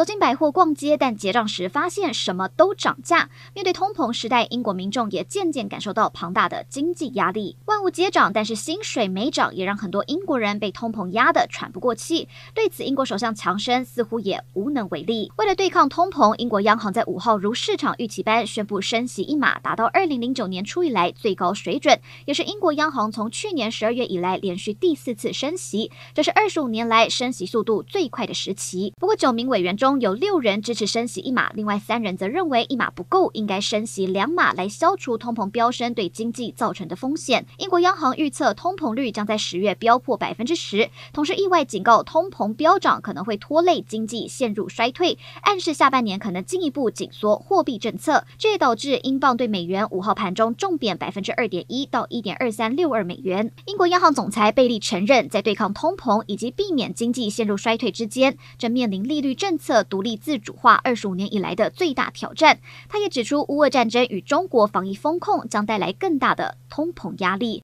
走进百货逛街，但结账时发现什么都涨价。面对通膨时代，英国民众也渐渐感受到庞大的经济压力。万物皆涨，但是薪水没涨，也让很多英国人被通膨压得喘不过气。对此，英国首相强生似乎也无能为力。为了对抗通膨，英国央行在五号如市场预期般宣布升息一码，达到二零零九年初以来最高水准，也是英国央行从去年十二月以来连续第四次升息，这是二十五年来升息速度最快的时期。不过，九名委员中有六人支持升息一码，另外三人则认为一码不够，应该升息两码来消除通膨飙升对经济造成的风险。英国央行预测通膨率将在十月飙破百分之十，同时意外警告通膨飙涨可能会拖累经济陷入衰退，暗示下半年可能进一步紧缩货币政策。这也导致英镑对美元五号盘中重贬百分之二点一到一点二三六二美元。英国央行总裁贝利承认，在对抗通膨以及避免经济陷入衰退之间，正面临利率政策策独立。自主化二十五年以来的最大挑战。他也指出，乌俄战争与中国防疫风控将带来更大的通膨压力。